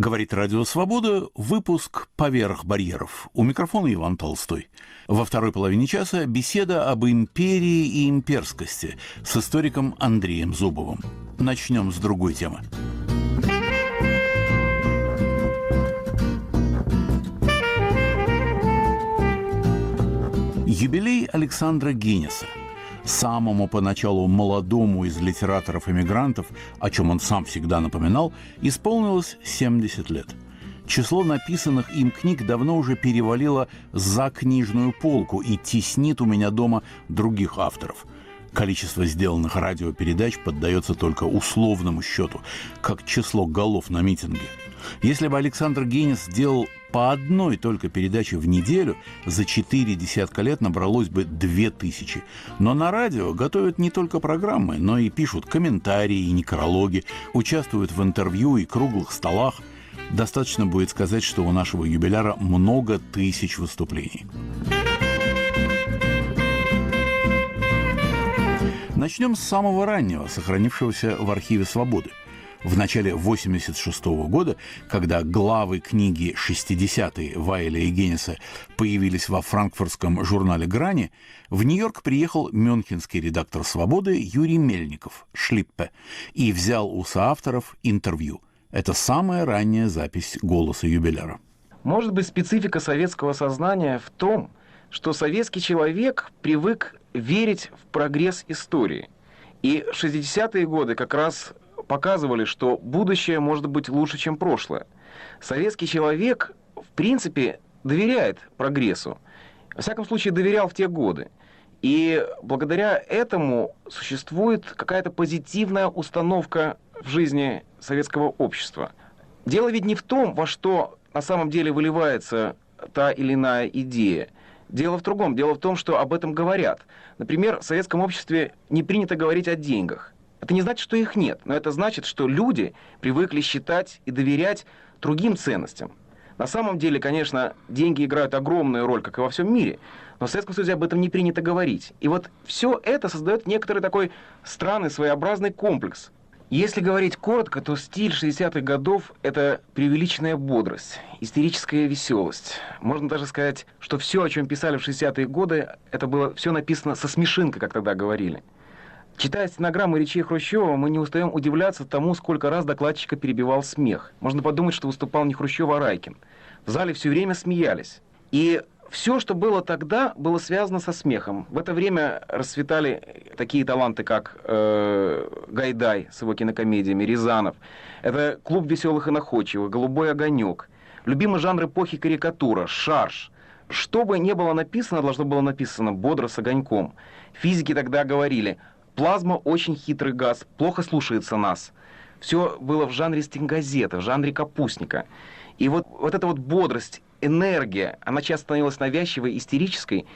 Говорит Радио Свобода, выпуск «Поверх барьеров». У микрофона Иван Толстой. Во второй половине часа беседа об империи и имперскости с историком Андреем Зубовым. Начнем с другой темы. Юбилей Александра Гиннеса – самому поначалу молодому из литераторов-эмигрантов, о чем он сам всегда напоминал, исполнилось 70 лет. Число написанных им книг давно уже перевалило за книжную полку и теснит у меня дома других авторов. Количество сделанных радиопередач поддается только условному счету, как число голов на митинге. Если бы Александр Генис сделал по одной только передаче в неделю за четыре десятка лет набралось бы две тысячи. Но на радио готовят не только программы, но и пишут комментарии и некрологи, участвуют в интервью и круглых столах. Достаточно будет сказать, что у нашего юбиляра много тысяч выступлений. Начнем с самого раннего, сохранившегося в архиве «Свободы» в начале 86 года, когда главы книги «60-е» Вайля и Генниса появились во франкфуртском журнале «Грани», в Нью-Йорк приехал мюнхенский редактор «Свободы» Юрий Мельников, Шлиппе, и взял у соавторов интервью. Это самая ранняя запись голоса юбиляра. Может быть, специфика советского сознания в том, что советский человек привык верить в прогресс истории. И 60-е годы как раз показывали, что будущее может быть лучше, чем прошлое. Советский человек, в принципе, доверяет прогрессу. Во всяком случае, доверял в те годы. И благодаря этому существует какая-то позитивная установка в жизни советского общества. Дело ведь не в том, во что на самом деле выливается та или иная идея. Дело в другом. Дело в том, что об этом говорят. Например, в советском обществе не принято говорить о деньгах. Это не значит, что их нет, но это значит, что люди привыкли считать и доверять другим ценностям. На самом деле, конечно, деньги играют огромную роль, как и во всем мире, но в Советском Союзе об этом не принято говорить. И вот все это создает некоторый такой странный, своеобразный комплекс. Если говорить коротко, то стиль 60-х годов – это преувеличенная бодрость, истерическая веселость. Можно даже сказать, что все, о чем писали в 60-е годы, это было все написано со смешинкой, как тогда говорили. Читая стенограммы речей Хрущева, мы не устаем удивляться тому, сколько раз докладчика перебивал смех. Можно подумать, что выступал не Хрущев, а Райкин. В зале все время смеялись. И все, что было тогда, было связано со смехом. В это время расцветали такие таланты, как э, Гайдай с его кинокомедиями, Рязанов. Это «Клуб веселых и находчивых», «Голубой огонек». Любимый жанр эпохи карикатура, шарж. Что бы ни было написано, должно было написано бодро, с огоньком. Физики тогда говорили – Плазма очень хитрый газ, плохо слушается нас. Все было в жанре стенгазета, в жанре капустника. И вот, вот эта вот бодрость, энергия, она часто становилась навязчивой, истерической,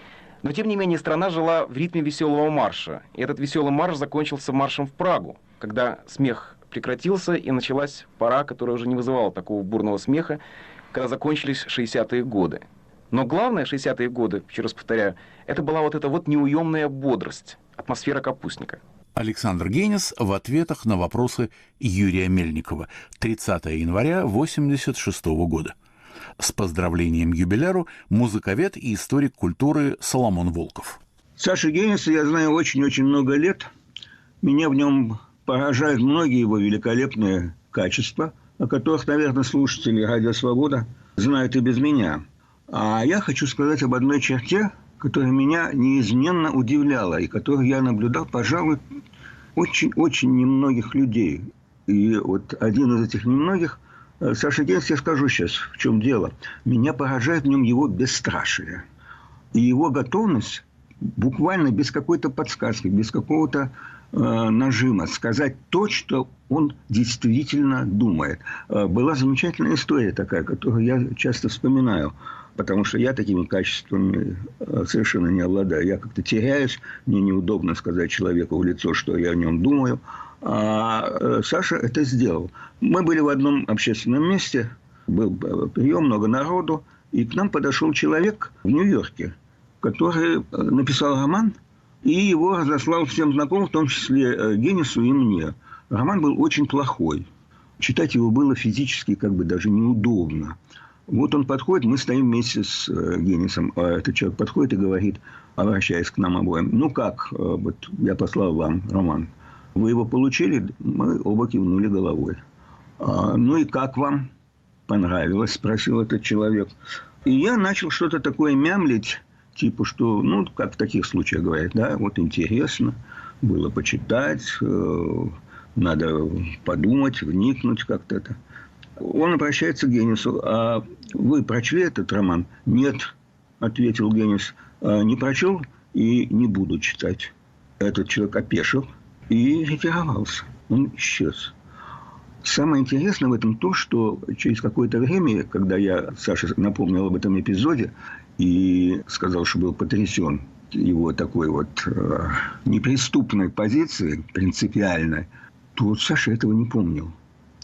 но тем не менее страна жила в ритме веселого марша. И этот веселый марш закончился маршем в Прагу, когда смех прекратился и началась пора, которая уже не вызывала такого бурного смеха, когда закончились 60-е годы. Но главное 60-е годы, еще раз повторяю, это была вот эта вот неуемная бодрость атмосфера капустника. Александр Генис в ответах на вопросы Юрия Мельникова 30 января 1986 года. С поздравлением юбиляру музыковед и историк культуры Соломон Волков. Саша Гениса я знаю очень-очень много лет. Меня в нем поражают многие его великолепные качества, о которых, наверное, слушатели «Радио Свобода» знают и без меня. А я хочу сказать об одной черте, которая меня неизменно удивляла и которую я наблюдал, пожалуй, очень-очень немногих людей. И вот один из этих немногих, э, Саша Генс, я скажу сейчас, в чем дело. Меня поражает в нем его бесстрашие. И его готовность буквально без какой-то подсказки, без какого-то э, нажима сказать то, что он действительно думает. Э, была замечательная история такая, которую я часто вспоминаю потому что я такими качествами э, совершенно не обладаю. Я как-то теряюсь, мне неудобно сказать человеку в лицо, что я о нем думаю. А э, Саша это сделал. Мы были в одном общественном месте, был э, прием, много народу, и к нам подошел человек в Нью-Йорке, который написал роман, и его разослал всем знакомым, в том числе Генису и мне. Роман был очень плохой. Читать его было физически как бы даже неудобно. Вот он подходит, мы стоим вместе с э, Генисом, а этот человек подходит и говорит, обращаясь к нам обоим, ну как, э, вот я послал вам роман, вы его получили? Мы оба кивнули головой. А, ну и как вам? Понравилось, спросил этот человек. И я начал что-то такое мямлить, типа что, ну, как в таких случаях говорят, да, вот интересно, было почитать, э, надо подумать, вникнуть как-то это. Он обращается к Генису. А вы прочли этот роман? Нет, ответил Генис. «А, не прочел и не буду читать. Этот человек опешил и ретировался. Он исчез. Самое интересное в этом то, что через какое-то время, когда я Саше напомнил об этом эпизоде и сказал, что был потрясен его такой вот э, неприступной позиции, принципиальной, то Саша этого не помнил.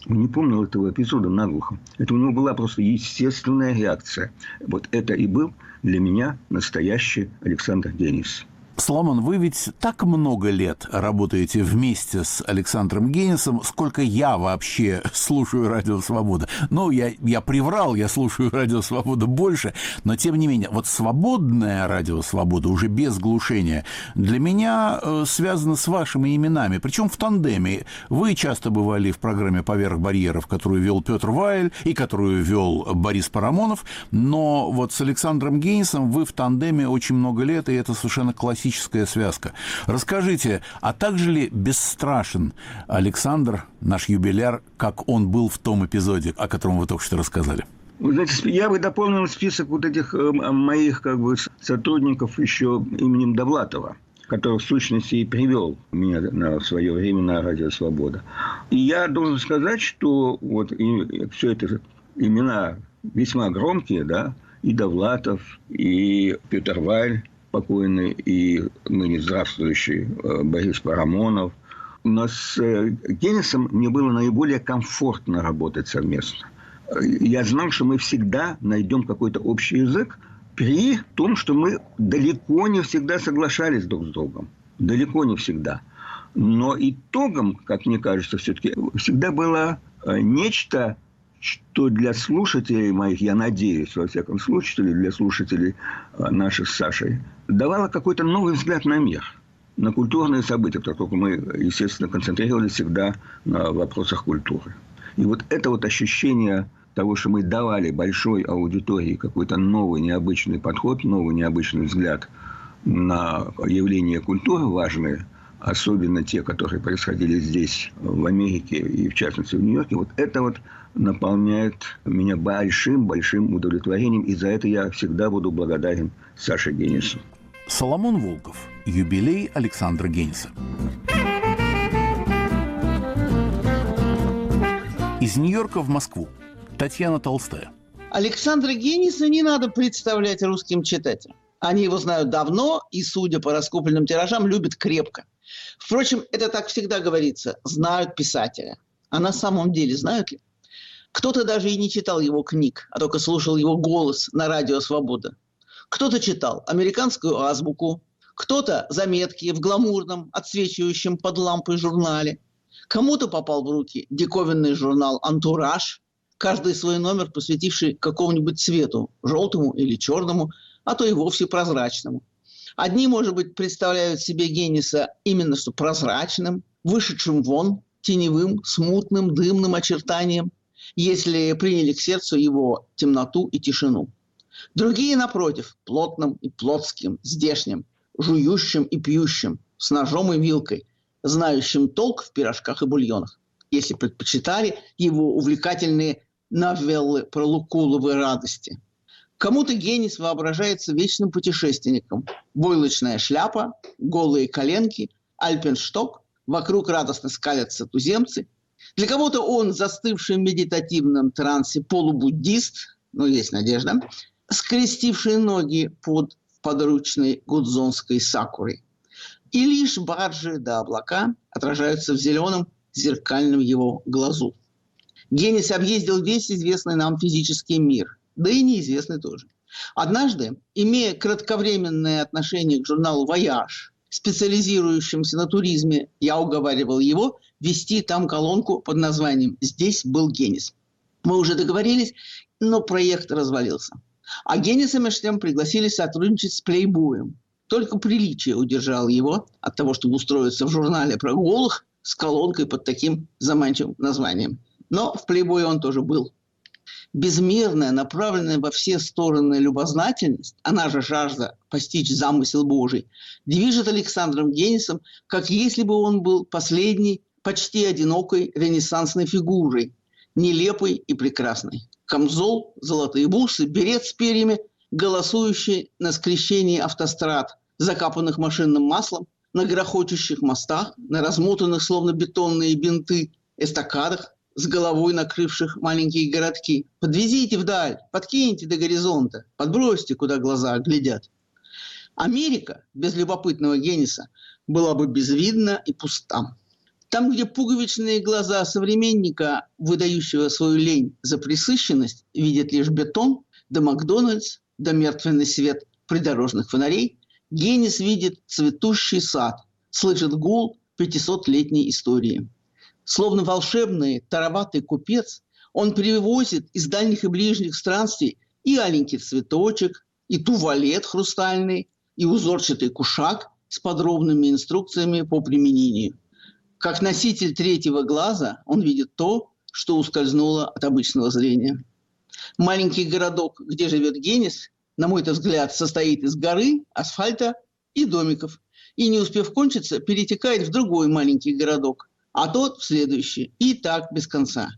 Он не помнил этого эпизода наглухо. Это у него была просто естественная реакция. Вот это и был для меня настоящий Александр Денис. Соломон, вы ведь так много лет работаете вместе с Александром Генисом, сколько я вообще слушаю «Радио Свобода». Ну, я, я приврал, я слушаю «Радио Свобода» больше, но тем не менее, вот свободное «Радио Свобода» уже без глушения для меня э, связано с вашими именами, причем в тандеме. Вы часто бывали в программе «Поверх барьеров», которую вел Петр Вайль и которую вел Борис Парамонов, но вот с Александром Генисом вы в тандеме очень много лет, и это совершенно классическое классическая связка. Расскажите, а также ли бесстрашен Александр, наш юбиляр, как он был в том эпизоде, о котором вы только что рассказали? Знаете, я бы дополнил список вот этих э, моих как бы сотрудников еще именем Довлатова который в сущности и привел меня на свое время на Радио Свобода. И я должен сказать, что вот и, все это имена весьма громкие, да, и Довлатов, и Петр Валь, покойный и ныне здравствующий э, Борис Парамонов. Но с э, Геннисом мне было наиболее комфортно работать совместно. Я знал, что мы всегда найдем какой-то общий язык, при том, что мы далеко не всегда соглашались друг с другом. Далеко не всегда. Но итогом, как мне кажется, все-таки всегда было э, нечто что для слушателей моих, я надеюсь, во всяком случае, для слушателей а, наших с Сашей, давало какой-то новый взгляд на мир, на культурные события, поскольку мы, естественно, концентрировались всегда на вопросах культуры. И вот это вот ощущение того, что мы давали большой аудитории какой-то новый, необычный подход, новый, необычный взгляд на явления культуры важные, особенно те, которые происходили здесь, в Америке и, в частности, в Нью-Йорке, вот это вот наполняет меня большим-большим удовлетворением. И за это я всегда буду благодарен Саше Генису. Соломон Волков. Юбилей Александра Гениса. Из Нью-Йорка в Москву. Татьяна Толстая. Александра Гениса не надо представлять русским читателям. Они его знают давно и, судя по раскупленным тиражам, любят крепко. Впрочем, это так всегда говорится. Знают писателя. А на самом деле знают ли? Кто-то даже и не читал его книг, а только слушал его голос на радио «Свобода». Кто-то читал американскую азбуку, кто-то заметки в гламурном, отсвечивающем под лампой журнале. Кому-то попал в руки диковинный журнал «Антураж», каждый свой номер посвятивший какому-нибудь цвету, желтому или черному, а то и вовсе прозрачному. Одни, может быть, представляют себе Генниса именно что прозрачным, вышедшим вон, теневым, смутным, дымным очертанием – если приняли к сердцу его темноту и тишину. Другие, напротив, плотным и плотским, здешним, жующим и пьющим, с ножом и вилкой, знающим толк в пирожках и бульонах, если предпочитали его увлекательные новеллы про лукуловые радости. Кому-то генис воображается вечным путешественником. Бойлочная шляпа, голые коленки, альпеншток, вокруг радостно скалятся туземцы – для кого-то он застывший в медитативном трансе полубуддист, ну, есть надежда, скрестивший ноги под подручной гудзонской сакурой. И лишь баржи да облака отражаются в зеленом зеркальном его глазу. Генис объездил весь известный нам физический мир, да и неизвестный тоже. Однажды, имея кратковременное отношение к журналу «Вояж», специализирующимся на туризме, я уговаривал его вести там колонку под названием «Здесь был Генис». Мы уже договорились, но проект развалился. А Генниса между тем пригласили сотрудничать с Плейбоем. Только приличие удержало его от того, чтобы устроиться в журнале про голых с колонкой под таким заманчивым названием. Но в плейбое он тоже был. Безмерная, направленная во все стороны любознательность, она же жажда постичь замысел Божий, движет Александром Генисом, как если бы он был последней, почти одинокой ренессансной фигурой, нелепой и прекрасной. Камзол, золотые бусы, берет с перьями, голосующий на скрещении автострад, закапанных машинным маслом, на грохочущих мостах, на размотанных, словно бетонные бинты, эстакадах, с головой накрывших маленькие городки. Подвезите вдаль, подкиньте до горизонта, подбросьте, куда глаза глядят. Америка без любопытного гениса была бы безвидна и пуста. Там, где пуговичные глаза современника, выдающего свою лень за присыщенность, видят лишь бетон, да Макдональдс, да мертвенный свет придорожных фонарей, генис видит цветущий сад, слышит гул 500-летней истории – Словно волшебный тароватый купец, он привозит из дальних и ближних странствий и аленький цветочек, и туалет хрустальный, и узорчатый кушак с подробными инструкциями по применению. Как носитель третьего глаза он видит то, что ускользнуло от обычного зрения. Маленький городок, где живет Генис, на мой взгляд, состоит из горы, асфальта и домиков. И не успев кончиться, перетекает в другой маленький городок, а тот в следующий. И так без конца.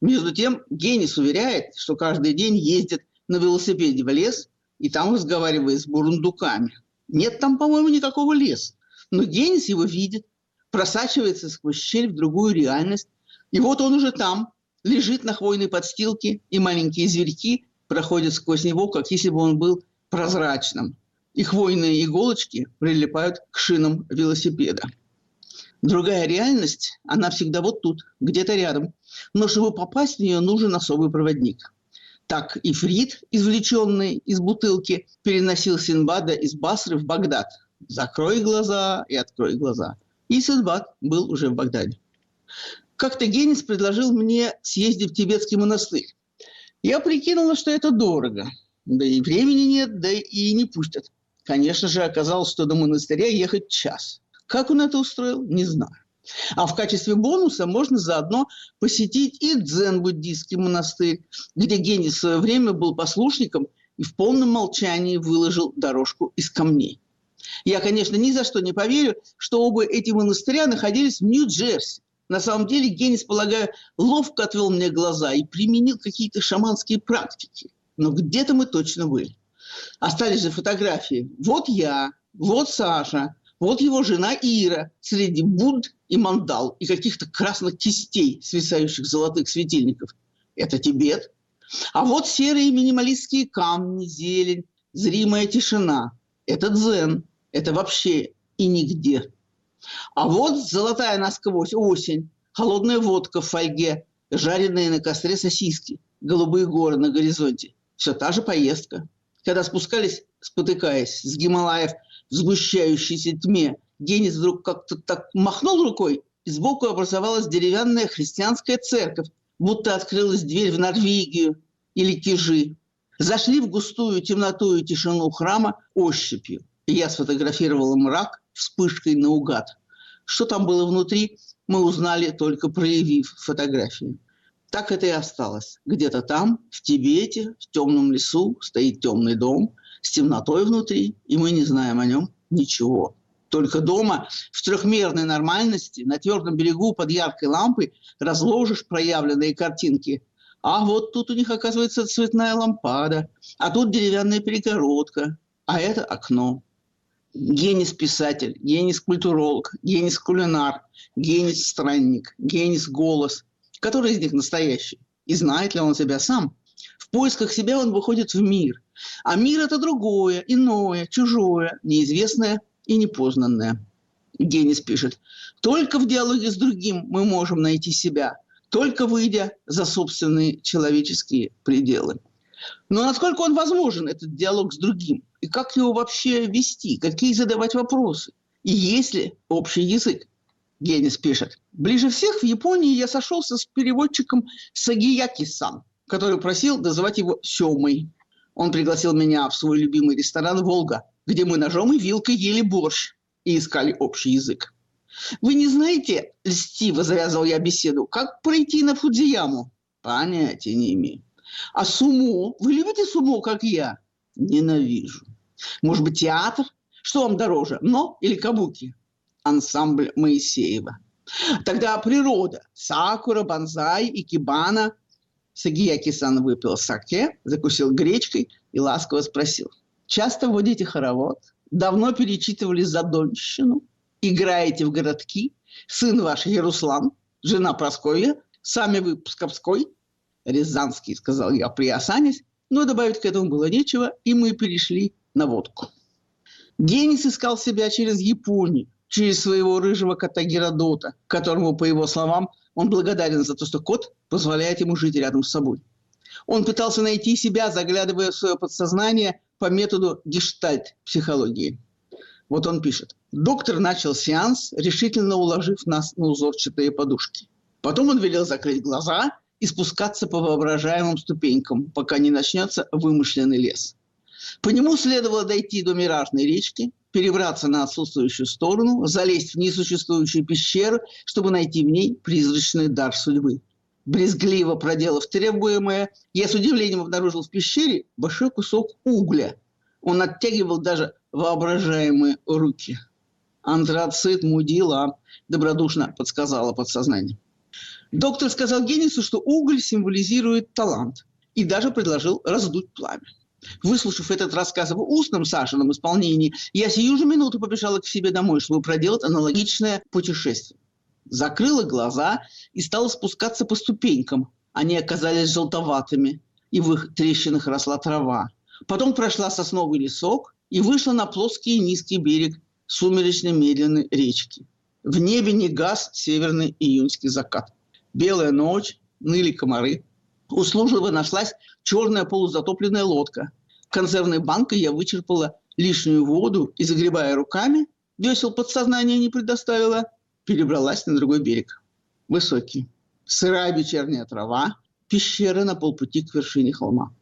Между тем, Генис уверяет, что каждый день ездит на велосипеде в лес и там разговаривает с бурундуками. Нет там, по-моему, никакого леса. Но Генис его видит, просачивается сквозь щель в другую реальность. И вот он уже там, лежит на хвойной подстилке, и маленькие зверьки проходят сквозь него, как если бы он был прозрачным. И хвойные иголочки прилипают к шинам велосипеда. Другая реальность, она всегда вот тут, где-то рядом. Но чтобы попасть в нее, нужен особый проводник. Так и Фрид, извлеченный из бутылки, переносил Синбада из Басры в Багдад. Закрой глаза и открой глаза. И Синбад был уже в Багдаде. Как-то Генис предложил мне съездить в тибетский монастырь. Я прикинула, что это дорого. Да и времени нет, да и не пустят. Конечно же, оказалось, что до монастыря ехать час – как он это устроил, не знаю. А в качестве бонуса можно заодно посетить и дзен-буддийский монастырь, где Гений в свое время был послушником и в полном молчании выложил дорожку из камней. Я, конечно, ни за что не поверю, что оба эти монастыря находились в Нью-Джерси. На самом деле Генис, полагаю, ловко отвел мне глаза и применил какие-то шаманские практики. Но где-то мы точно были. Остались же фотографии. Вот я, вот Саша, вот его жена Ира среди Будд и мандал и каких-то красных кистей, свисающих золотых светильников. Это Тибет. А вот серые минималистские камни, зелень, зримая тишина. Это дзен. Это вообще и нигде. А вот золотая насквозь осень, холодная водка в фольге, жареные на костре сосиски, голубые горы на горизонте. Все та же поездка. Когда спускались, спотыкаясь, с Гималаев – в сгущающейся тьме, Генис вдруг как-то так махнул рукой, и сбоку образовалась деревянная христианская церковь, будто открылась дверь в Норвегию или Кижи. Зашли в густую темноту и тишину храма ощупью. Я сфотографировала мрак вспышкой наугад. Что там было внутри, мы узнали, только проявив фотографию. Так это и осталось. Где-то там, в Тибете, в темном лесу, стоит темный дом, с темнотой внутри, и мы не знаем о нем ничего. Только дома в трехмерной нормальности на твердом берегу под яркой лампой разложишь проявленные картинки. А вот тут у них оказывается цветная лампада, а тут деревянная перегородка, а это окно. Генис-писатель, генис-культуролог, генис-кулинар, генис-странник, генис-голос. Который из них настоящий? И знает ли он себя сам? В поисках себя он выходит в мир – а мир – это другое, иное, чужое, неизвестное и непознанное. Генис пишет, только в диалоге с другим мы можем найти себя, только выйдя за собственные человеческие пределы. Но насколько он возможен, этот диалог с другим? И как его вообще вести? Какие задавать вопросы? И есть ли общий язык? Генис пишет. Ближе всех в Японии я сошелся с переводчиком Сагияки-сан, который просил называть его Семой. Он пригласил меня в свой любимый ресторан «Волга», где мы ножом и вилкой ели борщ и искали общий язык. Вы не знаете, льстиво завязывал я беседу, как пройти на Фудзияму? Понятия не имею. А сумо? Вы любите сумо, как я? Ненавижу. Может быть, театр? Что вам дороже, но или кабуки? Ансамбль Моисеева. Тогда природа. Сакура, бонзай, икебана. Сагияки-сан выпил саке, закусил гречкой и ласково спросил. Часто водите хоровод? Давно перечитывали Задонщину? Играете в городки? Сын ваш Яруслан, жена Прасковья, сами вы Псковской? Рязанский, сказал я, приосанясь, но добавить к этому было нечего, и мы перешли на водку. Генис искал себя через Японию, через своего рыжего кота Геродота, которому, по его словам, он благодарен за то, что кот позволяет ему жить рядом с собой. Он пытался найти себя, заглядывая в свое подсознание по методу гештальт-психологии. Вот он пишет. Доктор начал сеанс, решительно уложив нас на узорчатые подушки. Потом он велел закрыть глаза и спускаться по воображаемым ступенькам, пока не начнется вымышленный лес. По нему следовало дойти до Миражной речки, перебраться на отсутствующую сторону, залезть в несуществующую пещеру, чтобы найти в ней призрачный дар судьбы. Брезгливо проделав требуемое, я с удивлением обнаружил в пещере большой кусок угля. Он оттягивал даже воображаемые руки. «Антрацит мудила», – добродушно подсказала подсознание. Доктор сказал Генису, что уголь символизирует талант, и даже предложил раздуть пламя. Выслушав этот рассказ в устном Сашином исполнении, я сию же минуту побежала к себе домой, чтобы проделать аналогичное путешествие. Закрыла глаза и стала спускаться по ступенькам. Они оказались желтоватыми, и в их трещинах росла трава. Потом прошла сосновый лесок и вышла на плоский и низкий берег сумеречной медленной речки. В небе не газ северный июньский закат. Белая ночь, ныли комары. Услужливо нашлась черная полузатопленная лодка. Консервной банкой я вычерпала лишнюю воду и, загребая руками, весел подсознание не предоставила, перебралась на другой берег. Высокий. Сырая вечерняя трава, пещера на полпути к вершине холма.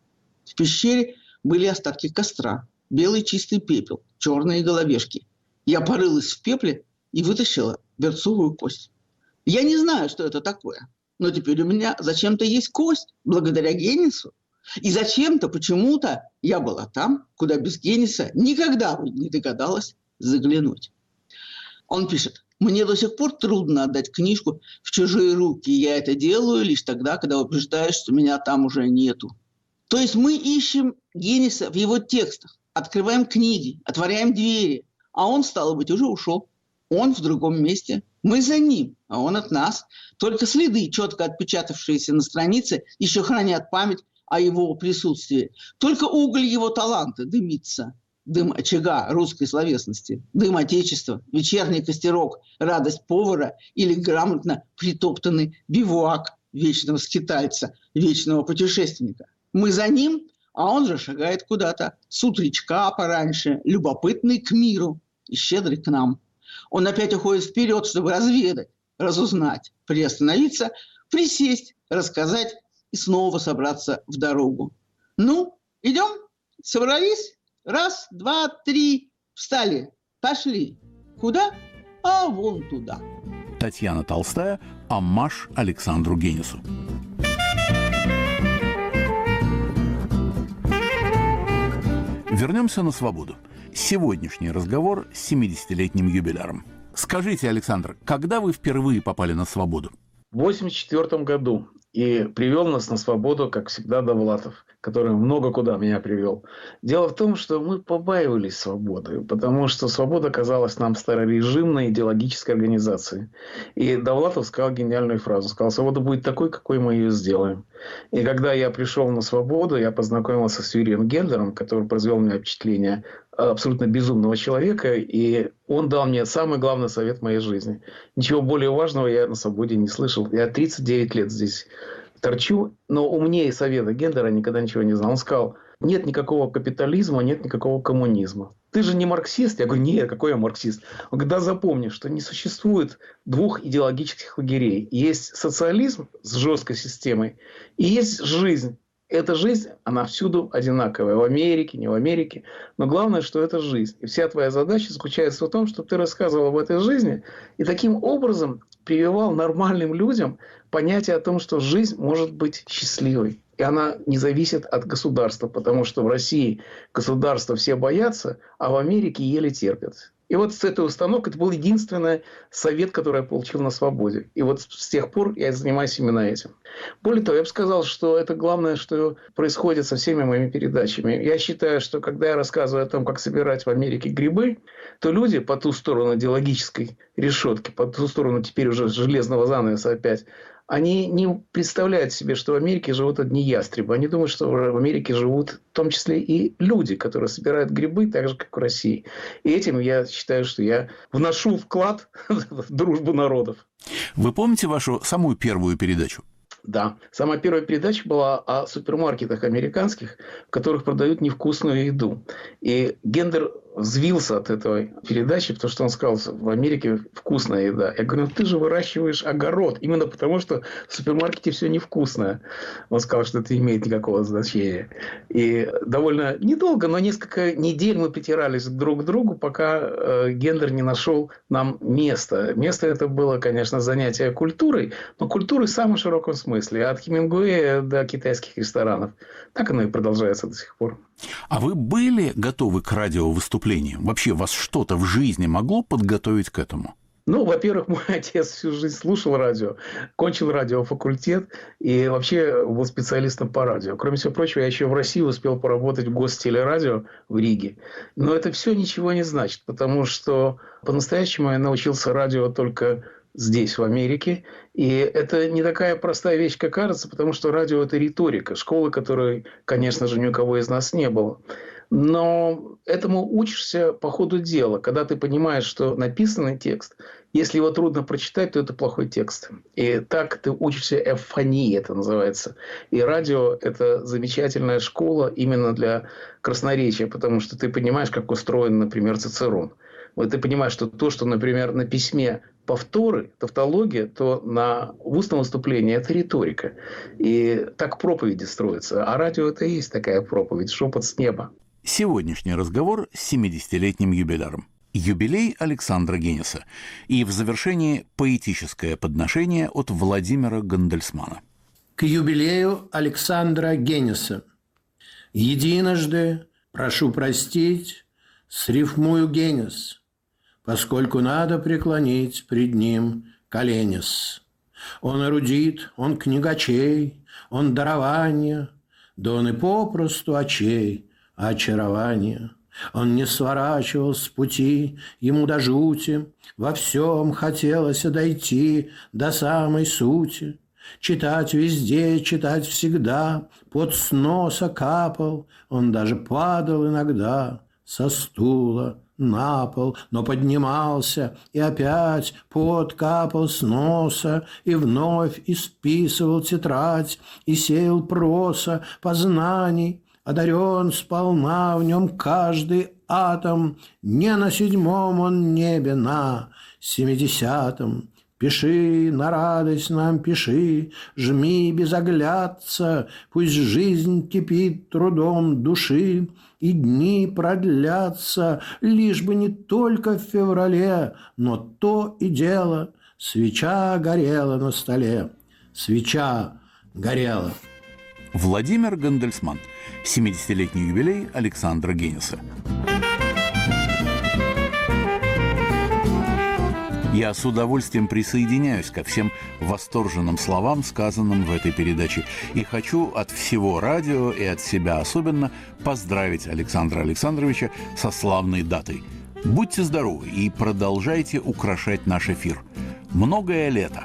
В пещере были остатки костра, белый чистый пепел, черные головешки. Я порылась в пепле и вытащила берцовую кость. Я не знаю, что это такое, но теперь у меня зачем-то есть кость, благодаря Генису. И зачем-то, почему-то я была там, куда без Гениса никогда бы не догадалась заглянуть. Он пишет, мне до сих пор трудно отдать книжку в чужие руки. Я это делаю лишь тогда, когда убеждаюсь, что меня там уже нету. То есть мы ищем Генниса в его текстах, открываем книги, отворяем двери, а он, стало быть, уже ушел. Он в другом месте. Мы за ним, а он от нас. Только следы, четко отпечатавшиеся на странице, еще хранят память о его присутствии. Только уголь его таланта дымится. Дым очага русской словесности, дым отечества, вечерний костерок, радость повара или грамотно притоптанный бивуак вечного скитальца, вечного путешественника. Мы за ним, а он же шагает куда-то с утречка пораньше, любопытный к миру и щедрый к нам. Он опять уходит вперед, чтобы разведать, разузнать, приостановиться, присесть, рассказать и снова собраться в дорогу. Ну, идем? Собрались? Раз, два, три. Встали. Пошли. Куда? А вон туда. Татьяна Толстая, Аммаш Александру Генису. Вернемся на свободу. Сегодняшний разговор с 70-летним юбиляром. Скажите, Александр, когда вы впервые попали на свободу? В 1984 году. И привел нас на свободу, как всегда, Довлатов, который много куда меня привел. Дело в том, что мы побаивались свободы, потому что свобода казалась нам старорежимной идеологической организацией. И Довлатов сказал гениальную фразу. Сказал, свобода будет такой, какой мы ее сделаем. И когда я пришел на свободу, я познакомился с Юрием Гендером, который произвел меня впечатление абсолютно безумного человека, и он дал мне самый главный совет в моей жизни. Ничего более важного я на свободе не слышал. Я 39 лет здесь торчу, но умнее совета Гендера никогда ничего не знал. Он сказал, нет никакого капитализма, нет никакого коммунизма. Ты же не марксист? Я говорю, нет, какой я марксист? Он говорит, да запомни, что не существует двух идеологических лагерей. Есть социализм с жесткой системой, и есть жизнь. Эта жизнь, она всюду одинаковая. В Америке, не в Америке. Но главное, что это жизнь. И вся твоя задача заключается в том, чтобы ты рассказывал об этой жизни и таким образом прививал нормальным людям понятие о том, что жизнь может быть счастливой. И она не зависит от государства, потому что в России государство все боятся, а в Америке еле терпят. И вот с этой установкой это был единственный совет, который я получил на свободе. И вот с тех пор я занимаюсь именно этим. Более того, я бы сказал, что это главное, что происходит со всеми моими передачами. Я считаю, что когда я рассказываю о том, как собирать в Америке грибы, то люди по ту сторону идеологической решетки, по ту сторону теперь уже железного занавеса опять, они не представляют себе, что в Америке живут одни ястребы. Они думают, что в Америке живут в том числе и люди, которые собирают грибы, так же, как в России. И этим я считаю, что я вношу вклад в дружбу народов. Вы помните вашу самую первую передачу? Да. Самая первая передача была о супермаркетах американских, в которых продают невкусную еду. И Гендер взвился от этой передачи, потому что он сказал, в Америке вкусная еда. Я говорю, ну ты же выращиваешь огород, именно потому что в супермаркете все невкусное. Он сказал, что это имеет никакого значения. И довольно недолго, но несколько недель мы притирались друг к другу, пока э, Гендер не нашел нам место. Место это было, конечно, занятие культурой, но культурой в самом широком смысле. От Хемингуэя до китайских ресторанов. Так оно и продолжается до сих пор. А вы были готовы к радиовыступлениям? Вообще вас что-то в жизни могло подготовить к этому? Ну, во-первых, мой отец всю жизнь слушал радио, кончил радиофакультет и вообще был специалистом по радио. Кроме всего прочего, я еще в России успел поработать в гостелерадио в Риге. Но это все ничего не значит, потому что по-настоящему я научился радио только здесь, в Америке. И это не такая простая вещь, как кажется, потому что радио – это риторика, школы, которой, конечно же, ни у кого из нас не было. Но этому учишься по ходу дела, когда ты понимаешь, что написанный текст, если его трудно прочитать, то это плохой текст. И так ты учишься эвфонии, это называется. И радио – это замечательная школа именно для красноречия, потому что ты понимаешь, как устроен, например, Цицерон. Вот ты понимаешь, что то, что, например, на письме повторы, тавтология, то на устном выступлении это риторика. И так проповеди строятся. А радио это и есть такая проповедь, шепот с неба. Сегодняшний разговор с 70-летним юбиляром. Юбилей Александра Генниса. И в завершении поэтическое подношение от Владимира Гандельсмана. К юбилею Александра Генниса. Единожды, прошу простить, срифмую Геннис, поскольку надо преклонить пред ним коленес. Он эрудит, он книгачей, он дарование, да он и попросту очей, очарование. Он не сворачивал с пути, ему до жути, во всем хотелось дойти до самой сути. Читать везде, читать всегда, под с носа капал, он даже падал иногда со стула на пол, но поднимался и опять пот капал с носа, и вновь исписывал тетрадь, и сеял проса познаний, одарен сполна в нем каждый атом, не на седьмом он небе, на семидесятом. Пиши, на радость нам пиши, жми без оглядца, Пусть жизнь кипит трудом души, И дни продлятся, лишь бы не только в феврале, Но то и дело, свеча горела на столе, Свеча горела. Владимир Гандельсман. 70-летний юбилей Александра Генниса. Я с удовольствием присоединяюсь ко всем восторженным словам, сказанным в этой передаче, и хочу от всего радио и от себя особенно поздравить Александра Александровича со славной датой. Будьте здоровы и продолжайте украшать наш эфир. Многое лето.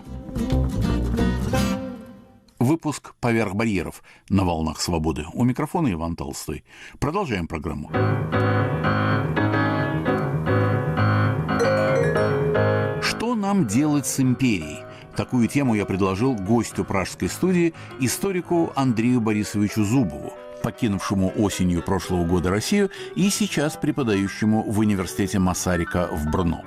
Выпуск «Поверх барьеров» на волнах свободы. У микрофона Иван Толстой. Продолжаем программу. Нам делать с империей? Такую тему я предложил гостю пражской студии, историку Андрею Борисовичу Зубову. покинувшему осенью прошлого года Россию и сейчас преподающему в университете Масарика в Брно.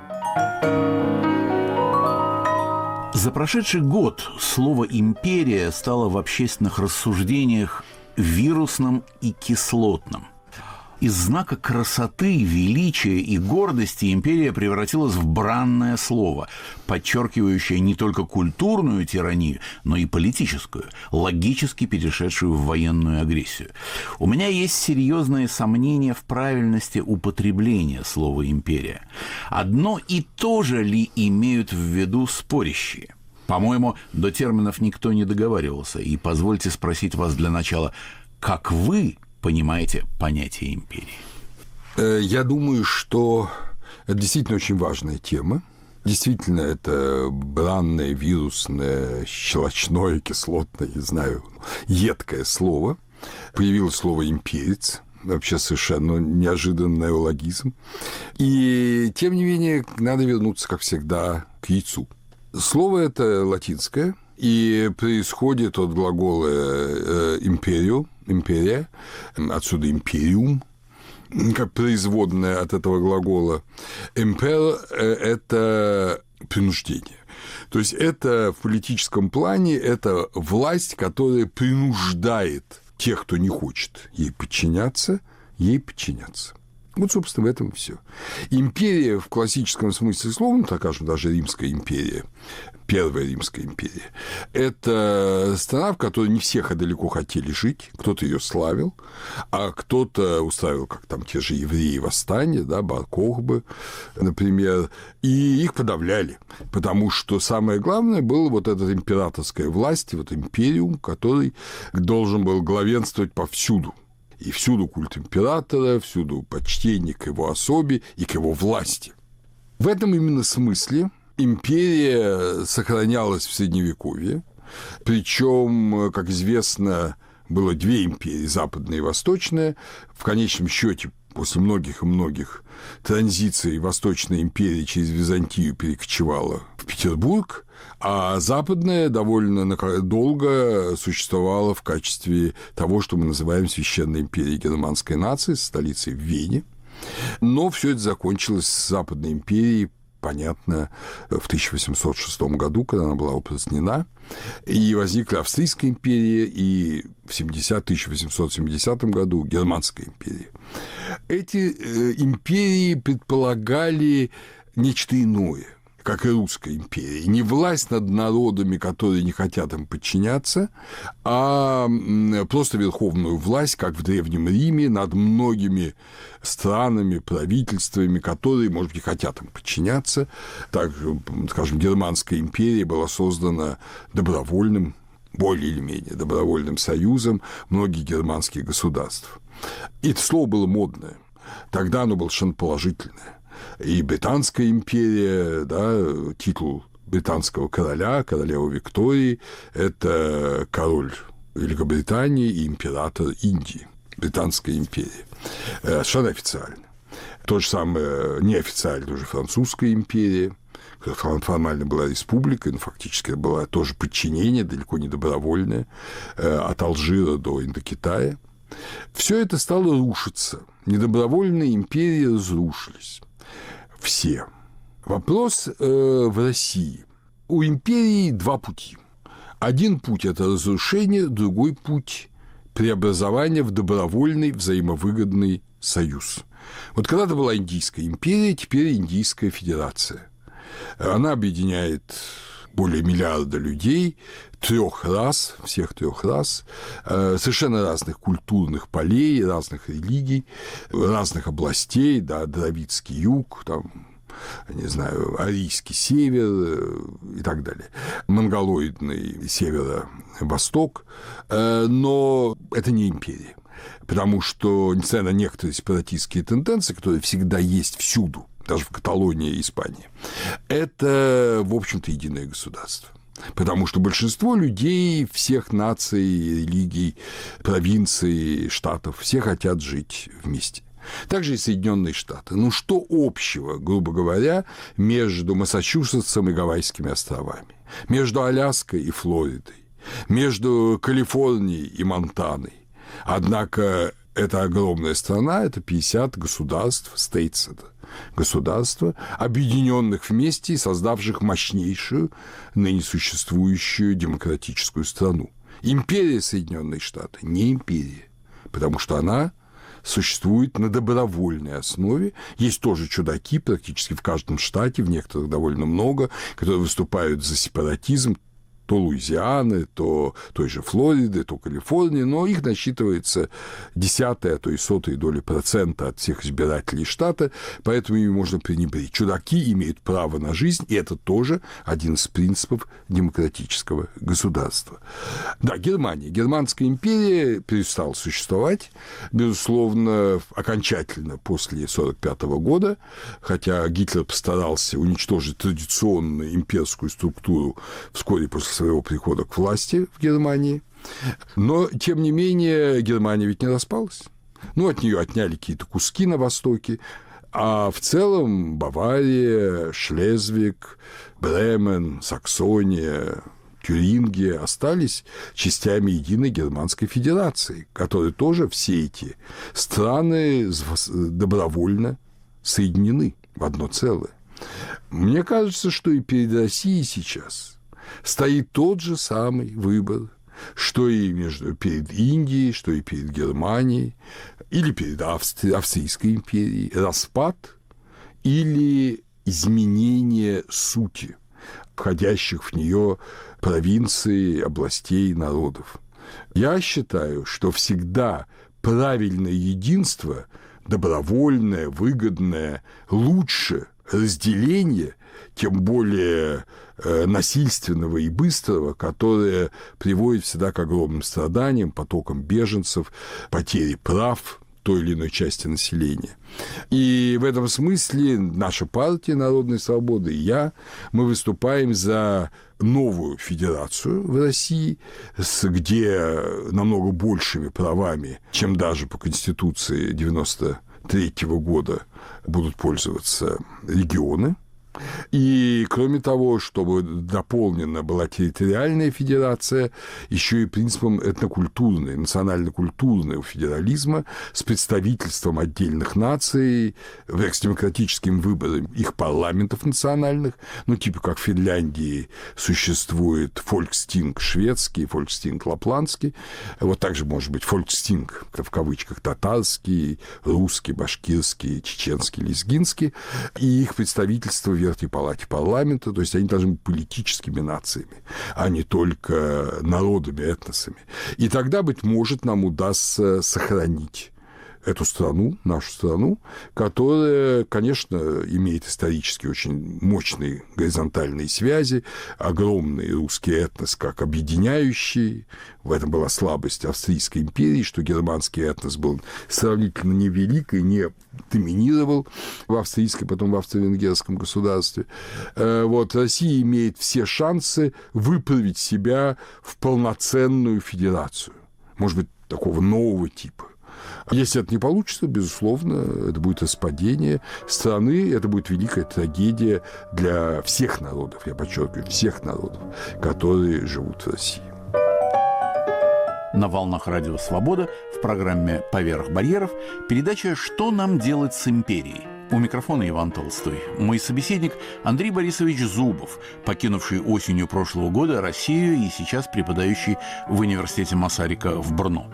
За прошедший год слово «империя» стало в общественных рассуждениях вирусным и кислотным – из знака красоты, величия и гордости империя превратилась в бранное слово, подчеркивающее не только культурную тиранию, но и политическую, логически перешедшую в военную агрессию. У меня есть серьезные сомнения в правильности употребления слова «империя». Одно и то же ли имеют в виду спорящие? По-моему, до терминов никто не договаривался. И позвольте спросить вас для начала, как вы понимаете понятие империи? Э, я думаю, что это действительно очень важная тема. Действительно, это бранное, вирусное, щелочное, кислотное, не знаю, едкое слово. Появилось слово «имперец», вообще совершенно неожиданный неологизм. И, тем не менее, надо вернуться, как всегда, к яйцу. Слово это латинское, и происходит от глагола э, «империо», империя, отсюда империум, как производная от этого глагола. Импер – это принуждение. То есть это в политическом плане это власть, которая принуждает тех, кто не хочет ей подчиняться, ей подчиняться. Вот, собственно, в этом все. Империя в классическом смысле слова, ну, так скажем, даже Римская империя, Первая Римская империя. Это страна, в которой не всех далеко хотели жить, кто-то ее славил, а кто-то устраивал, как там те же евреи восстания, да, Баркохбы, например, и их подавляли, потому что самое главное было вот эта императорская власть, вот империум, который должен был главенствовать повсюду. И всюду культ императора, всюду почтение к его особе и к его власти. В этом именно смысле империя сохранялась в Средневековье, причем, как известно, было две империи, западная и восточная. В конечном счете, после многих и многих транзиций Восточная империя через Византию перекочевала в Петербург, а Западная довольно долго существовала в качестве того, что мы называем Священной империей германской нации, столицей в Вене. Но все это закончилось с Западной империей понятно, в 1806 году, когда она была упразднена, и возникла Австрийская империя, и в 70, 1870 году Германская империя. Эти э, империи предполагали нечто иное как и Русская империя. Не власть над народами, которые не хотят им подчиняться, а просто верховную власть, как в Древнем Риме, над многими странами, правительствами, которые, может быть, хотят им подчиняться. Так, скажем, Германская империя была создана добровольным более или менее добровольным союзом многих германских государств. И это слово было модное. Тогда оно было совершенно положительное и Британская империя, да, титул британского короля, королевы Виктории, это король Великобритании и император Индии, Британская империя. Э, совершенно официально. То же самое неофициально уже Французская империя, которая формально была республикой, но фактически была тоже подчинение, далеко не добровольное, э, от Алжира до Индокитая. Все это стало рушиться. Недобровольные империи разрушились все. Вопрос э, в России. У империи два пути. Один путь – это разрушение, другой путь – преобразование в добровольный взаимовыгодный союз. Вот когда-то была Индийская империя, теперь Индийская федерация. Она объединяет более миллиарда людей, трех рас, всех трех рас, э, совершенно разных культурных полей, разных религий, разных областей, да, Дравидский юг, там, не знаю, арийский север э, и так далее, монголоидный северо-восток, э, но это не империя. Потому что, несмотря на некоторые сепаратистские тенденции, которые всегда есть всюду, даже в Каталонии и Испании, это, в общем-то, единое государство. Потому что большинство людей всех наций, религий, провинций, штатов, все хотят жить вместе. Также и Соединенные Штаты. Ну, что общего, грубо говоря, между Массачусетсом и Гавайскими островами? Между Аляской и Флоридой? Между Калифорнией и Монтаной? Однако это огромная страна, это 50 государств, стейтс это государства, объединенных вместе и создавших мощнейшую ныне существующую демократическую страну. Империя Соединенные Штаты не империя, потому что она существует на добровольной основе. Есть тоже чудаки практически в каждом штате, в некоторых довольно много, которые выступают за сепаратизм, то Луизианы, то той же Флориды, то Калифорнии, но их насчитывается десятая, а то и сотая доли процента от всех избирателей штата, поэтому ими можно пренебречь. Чудаки имеют право на жизнь, и это тоже один из принципов демократического государства. Да, Германия. Германская империя перестала существовать, безусловно, окончательно после 1945 года, хотя Гитлер постарался уничтожить традиционную имперскую структуру вскоре после своего прихода к власти в Германии. Но, тем не менее, Германия ведь не распалась. Ну, от нее отняли какие-то куски на Востоке, а в целом Бавария, Шлезвиг, Бремен, Саксония, Тюрингия остались частями единой Германской Федерации, которые тоже все эти страны добровольно соединены в одно целое. Мне кажется, что и перед Россией сейчас – стоит тот же самый выбор, что и между, перед Индией, что и перед Германией, или перед Австри, Австрийской империей, распад или изменение сути входящих в нее провинций, областей, народов. Я считаю, что всегда правильное единство, добровольное, выгодное, лучше разделение, тем более насильственного и быстрого, которое приводит всегда к огромным страданиям, потокам беженцев, потере прав той или иной части населения. И в этом смысле наша партия Народной Свободы и я, мы выступаем за новую федерацию в России, где намного большими правами, чем даже по Конституции 93 года будут пользоваться регионы, и, кроме того, чтобы дополнена была территориальная федерация, еще и принципом этнокультурной, национально-культурного федерализма с представительством отдельных наций, с демократическим выбором их парламентов национальных, ну, типа как в Финляндии существует фолькстинг шведский, фолькстинг лапландский, вот также может быть фолькстинг, в кавычках, татарский, русский, башкирский, чеченский, лезгинский, и их представительство в Верхней палате парламента, то есть они должны быть политическими нациями, а не только народами, этносами. И тогда, быть может, нам удастся сохранить эту страну, нашу страну, которая, конечно, имеет исторически очень мощные горизонтальные связи, огромный русский этнос как объединяющий. В этом была слабость Австрийской империи, что германский этнос был сравнительно невелик и не доминировал в австрийской, потом в австро-венгерском государстве. Э, вот Россия имеет все шансы выправить себя в полноценную федерацию. Может быть, такого нового типа. Если это не получится, безусловно, это будет распадение страны, это будет великая трагедия для всех народов, я подчеркиваю, всех народов, которые живут в России. На волнах Радио Свобода в программе «Поверх барьеров» передача «Что нам делать с империей?» У микрофона Иван Толстой. Мой собеседник Андрей Борисович Зубов, покинувший осенью прошлого года Россию и сейчас преподающий в университете Масарика в Брно.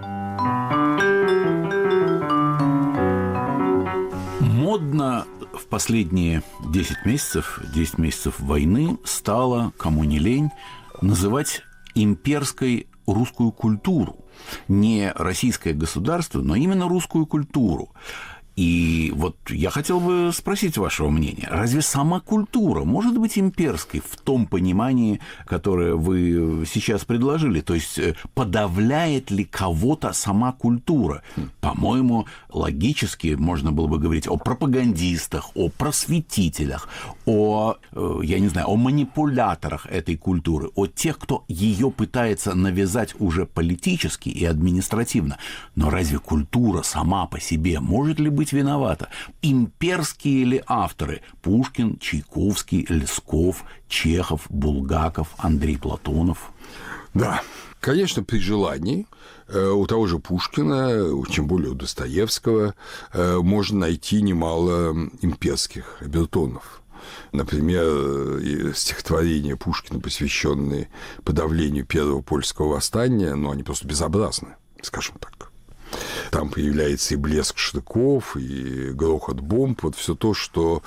Модно в последние 10 месяцев, 10 месяцев войны стало, кому не лень, называть имперской русскую культуру. Не российское государство, но именно русскую культуру. И вот я хотел бы спросить вашего мнения. Разве сама культура может быть имперской в том понимании, которое вы сейчас предложили? То есть э, подавляет ли кого-то сама культура? По-моему, логически можно было бы говорить о пропагандистах, о просветителях, о, э, я не знаю, о манипуляторах этой культуры, о тех, кто ее пытается навязать уже политически и административно. Но разве культура сама по себе может ли быть быть виновата? Имперские ли авторы? Пушкин, Чайковский, Лесков, Чехов, Булгаков, Андрей Платонов? Да, Конечно, при желании э, у того же Пушкина, тем более у Достоевского, э, можно найти немало имперских обертонов. Например, стихотворения Пушкина, посвященные подавлению первого польского восстания, ну, они просто безобразны, скажем так. Там появляется и блеск штыков, и грохот бомб, вот все то, что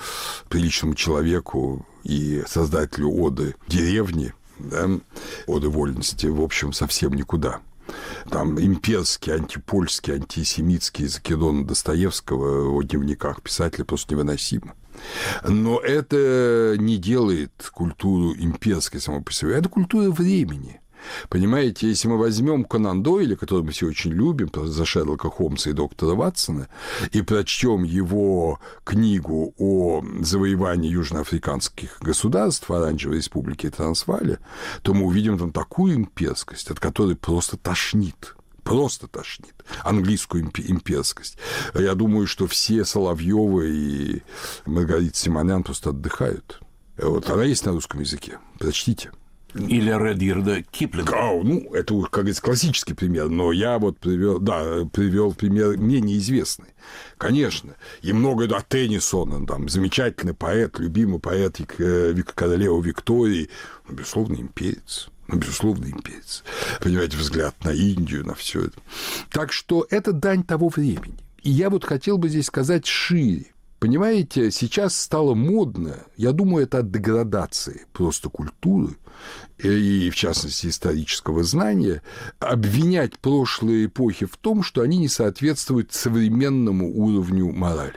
приличному человеку и создателю оды деревни, да, оды вольности, в общем, совсем никуда. Там имперские, антипольские, антисемитские закидоны Достоевского в дневниках писателя просто невыносимо. Но это не делает культуру имперской само по себе. Это культура времени – Понимаете, если мы возьмем Конан Дойля, который мы все очень любим, за Шерлока Холмса и доктора Ватсона, и прочтем его книгу о завоевании южноафриканских государств, Оранжевой республики и Трансвале, то мы увидим там такую имперскость, от которой просто тошнит просто тошнит. Английскую имперскость. Я думаю, что все Соловьевы и Маргарита Симонян просто отдыхают. Вот она есть на русском языке. Прочтите. Или Редьерда Киплинга. А, ну, это, как говорится, классический пример, но я вот привел, да, привел пример мне неизвестный. Конечно, и много, да, Теннисона, там, замечательный поэт, любимый поэт э, королевы Виктории, ну, безусловно, имперец. Ну, безусловно, имперец. Понимаете, взгляд на Индию, на все это. Так что это дань того времени. И я вот хотел бы здесь сказать шире. Понимаете, сейчас стало модно, я думаю, это от деградации просто культуры, и, в частности, исторического знания, обвинять прошлые эпохи в том, что они не соответствуют современному уровню морали.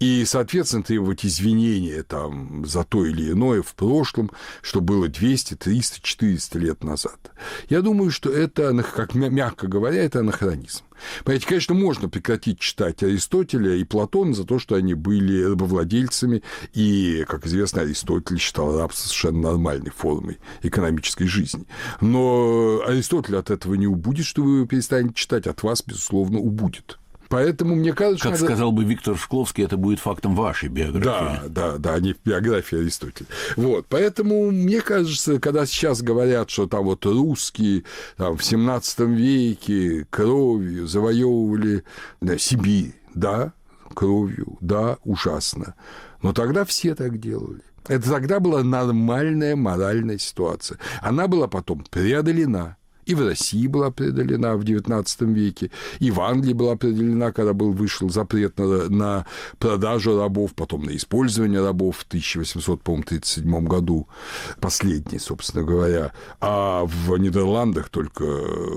И, соответственно, требовать извинения там, за то или иное в прошлом, что было 200, 300, 400 лет назад. Я думаю, что это, как мягко говоря, это анахронизм. Понимаете, конечно, можно прекратить читать Аристотеля и Платона за то, что они были рабовладельцами, и, как известно, Аристотель считал рабство совершенно нормальной формой экономической жизни. Но Аристотель от этого не убудет, что вы перестанете читать, от вас, безусловно, убудет. Поэтому мне кажется, как надо... сказал бы Виктор Шкловский, это будет фактом вашей биографии. Да, да, да, не биографии Аристотеля. Вот, поэтому мне кажется, когда сейчас говорят, что там вот русские там, в 17 веке кровью завоевывали да, Сибирь, да, кровью, да, ужасно. Но тогда все так делали. Это тогда была нормальная моральная ситуация. Она была потом преодолена и в России была преодолена в XIX веке, и в Англии была преодолена, когда был вышел запрет на, на продажу рабов, потом на использование рабов в 1837 году, последний, собственно говоря. А в Нидерландах только,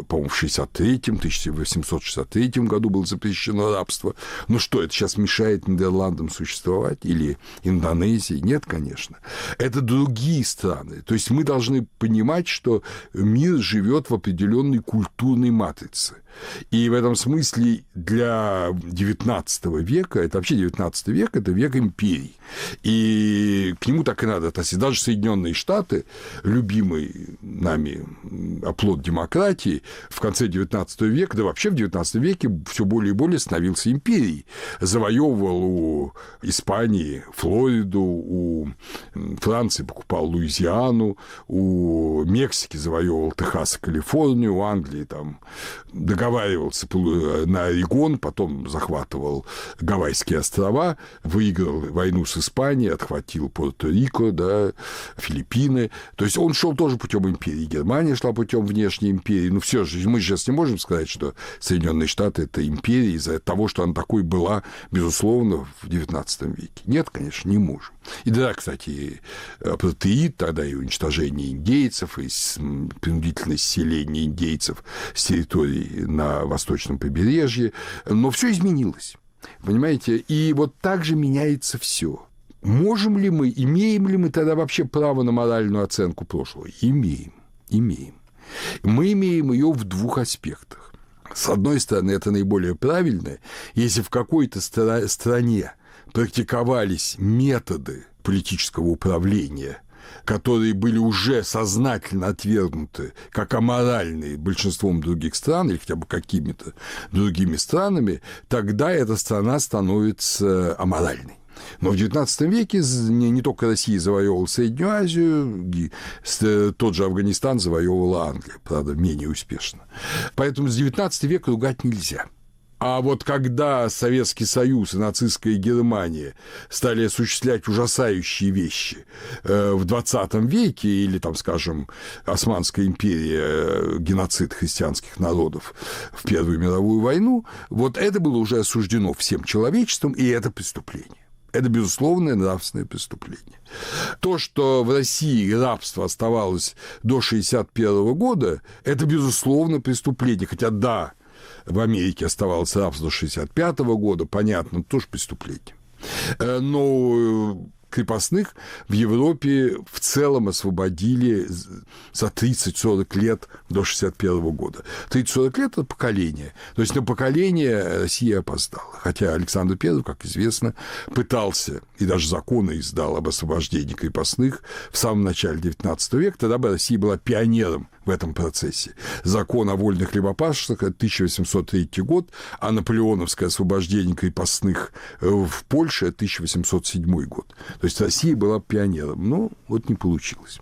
по-моему, в 63-м, 1863 году было запрещено рабство. Ну что, это сейчас мешает Нидерландам существовать? Или Индонезии? Нет, конечно. Это другие страны. То есть мы должны понимать, что мир живет в определенной культурной матрице. И в этом смысле для XIX века, это вообще XIX век, это век империй. И к нему так и надо относиться. Даже Соединенные Штаты, любимый нами оплот демократии, в конце XIX века, да вообще в XIX веке все более и более становился империей. Завоевывал у Испании Флориду, у Франции покупал Луизиану, у Мексики завоевывал Техас и Калифорнию, у Англии там договаривался э, на Орегон, потом захватывал Гавайские острова, выиграл войну с Испанией, отхватил Пуэрто-Рико, да, Филиппины. То есть он шел тоже путем империи. Германия шла путем внешней империи. Ну все же, мы сейчас не можем сказать, что Соединенные Штаты это империя из-за того, что она такой была, безусловно, в XIX веке. Нет, конечно, не можем. И да, кстати, апартеид тогда и уничтожение индейцев, и принудительное селение индейцев с территории на восточном побережье. Но все изменилось. Понимаете? И вот так же меняется все. Можем ли мы, имеем ли мы тогда вообще право на моральную оценку прошлого? Имеем. Имеем. Мы имеем ее в двух аспектах. С одной стороны, это наиболее правильное, если в какой-то стране практиковались методы политического управления, которые были уже сознательно отвергнуты как аморальные большинством других стран или хотя бы какими-то другими странами, тогда эта страна становится аморальной. Но в XIX веке не, не только Россия завоевывала Среднюю Азию, тот же Афганистан завоевывала Англия, правда, менее успешно. Поэтому с XIX века ругать нельзя – а вот когда Советский Союз и нацистская Германия стали осуществлять ужасающие вещи э, в 20 веке, или, там, скажем, Османская империя, э, геноцид христианских народов в Первую мировую войну, вот это было уже осуждено всем человечеством, и это преступление. Это, безусловное нравственное преступление. То, что в России рабство оставалось до 1961 года, это, безусловно, преступление. Хотя, да, в Америке оставалось рабство до 1965 года, понятно, тоже преступление. Э, но крепостных в Европе в целом освободили за 30-40 лет до 61 года. 30-40 лет – это поколение. То есть на поколение Россия опоздала. Хотя Александр I, как известно, пытался и даже законы издал об освобождении крепостных в самом начале XIX века. Тогда бы Россия была пионером в этом процессе. Закон о вольных хлебопашцах – это 1803 год, а наполеоновское освобождение крепостных э, в Польше – это 1807 год. То есть Россия была пионером, но вот не получилось.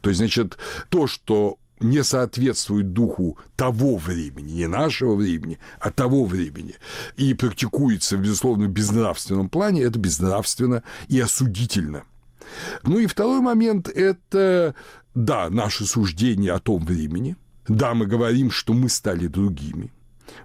То есть, значит, то, что не соответствует духу того времени, не нашего времени, а того времени, и практикуется, безусловно, в безнравственном плане, это безнравственно и осудительно. Ну и второй момент – это, да, наше суждение о том времени, да, мы говорим, что мы стали другими,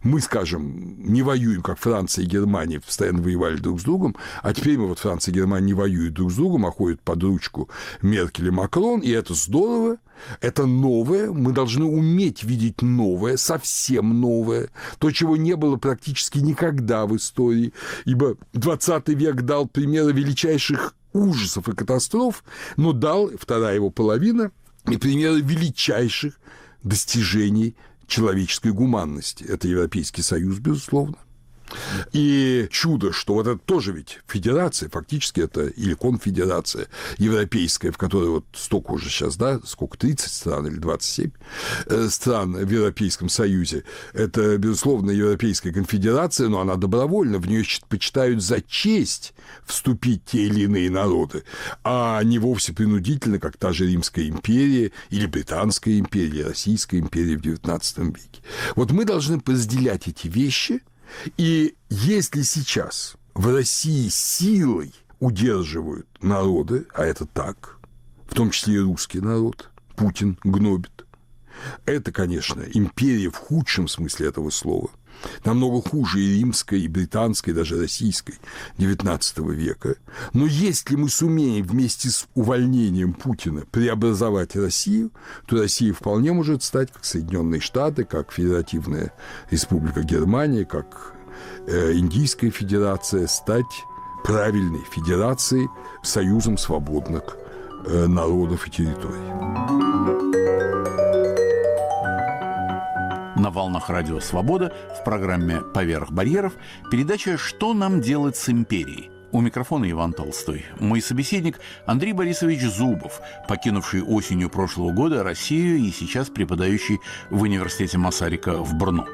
мы, скажем, не воюем, как Франция и Германия постоянно воевали друг с другом, а теперь мы вот Франция и Германия не воюют друг с другом, а ходят под ручку Меркель и Макрон, и это здорово, это новое, мы должны уметь видеть новое, совсем новое, то, чего не было практически никогда в истории, ибо 20 век дал примеры величайших ужасов и катастроф, но дал, вторая его половина, и примеры величайших достижений человеческой гуманности. Это Европейский Союз, безусловно. И чудо, что вот это тоже ведь федерация, фактически это или конфедерация европейская, в которой вот столько уже сейчас, да, сколько, 30 стран или 27 э, стран в Европейском Союзе. Это, безусловно, Европейская конфедерация, но она добровольна, в нее почитают за честь вступить те или иные народы, а не вовсе принудительно, как та же Римская империя или Британская империя, Российская империя в XIX веке. Вот мы должны разделять эти вещи, и если сейчас в России силой удерживают народы, а это так, в том числе и русский народ, Путин гнобит, это, конечно, империя в худшем смысле этого слова – намного хуже и римской, и британской, и даже российской XIX века. Но если мы сумеем вместе с увольнением Путина преобразовать Россию, то Россия вполне может стать как Соединенные Штаты, как Федеративная Республика Германия, как э, Индийская Федерация, стать правильной федерацией, союзом свободных э, народов и территорий. На волнах Радио Свобода в программе «Поверх барьеров» передача «Что нам делать с империей?» У микрофона Иван Толстой. Мой собеседник Андрей Борисович Зубов, покинувший осенью прошлого года Россию и сейчас преподающий в университете Масарика в Брно.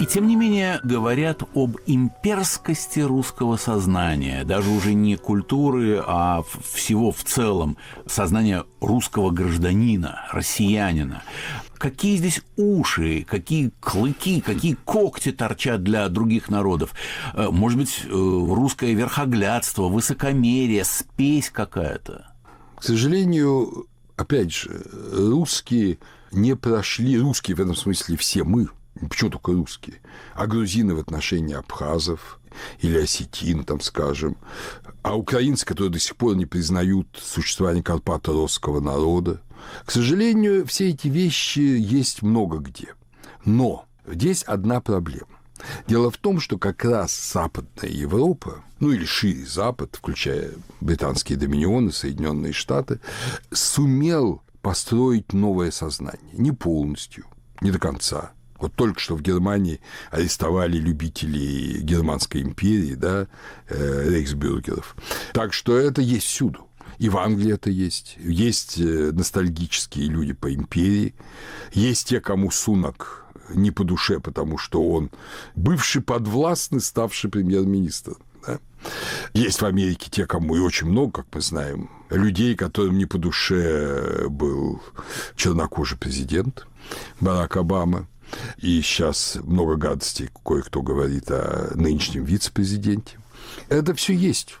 И тем не менее говорят об имперскости русского сознания, даже уже не культуры, а всего в целом сознания русского гражданина, россиянина. Какие здесь уши, какие клыки, какие когти торчат для других народов? Э, может быть, э, русское верхоглядство, высокомерие, спесь какая-то? К сожалению, опять же, русские не прошли, русские в этом смысле все мы – Почему только русские? А грузины в отношении абхазов или осетин, там, скажем. А украинцы, которые до сих пор не признают существование карпато-русского народа. К сожалению, все эти вещи есть много где. Но здесь одна проблема. Дело в том, что как раз Западная Европа, ну или шире Запад, включая британские доминионы, Соединенные Штаты, сумел построить новое сознание. Не полностью, не до конца, вот только что в Германии арестовали любителей Германской империи, да, э, рейхсбюргеров. Так что это есть всюду. И в Англии это есть. Есть э, ностальгические люди по империи. Есть те, кому Сунок не по душе, потому что он бывший подвластный, ставший премьер-министр. Да? Есть в Америке те, кому и очень много, как мы знаем, людей, которым не по душе был чернокожий президент Барак Обама. И сейчас много гадостей кое-кто говорит о нынешнем вице-президенте. Это все есть.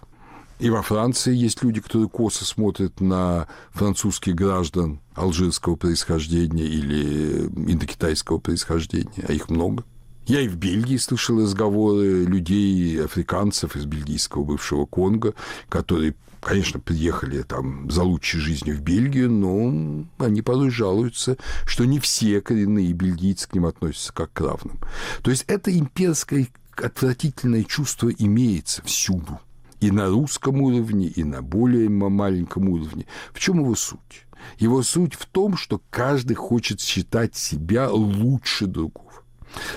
И во Франции есть люди, которые косо смотрят на французских граждан алжирского происхождения или индокитайского происхождения, а их много. Я и в Бельгии слышал разговоры людей, африканцев из бельгийского бывшего Конго, которые, конечно, приехали там за лучшей жизнью в Бельгию, но они порой жалуются, что не все коренные бельгийцы к ним относятся как к равным. То есть это имперское отвратительное чувство имеется всюду. И на русском уровне, и на более маленьком уровне. В чем его суть? Его суть в том, что каждый хочет считать себя лучше другого.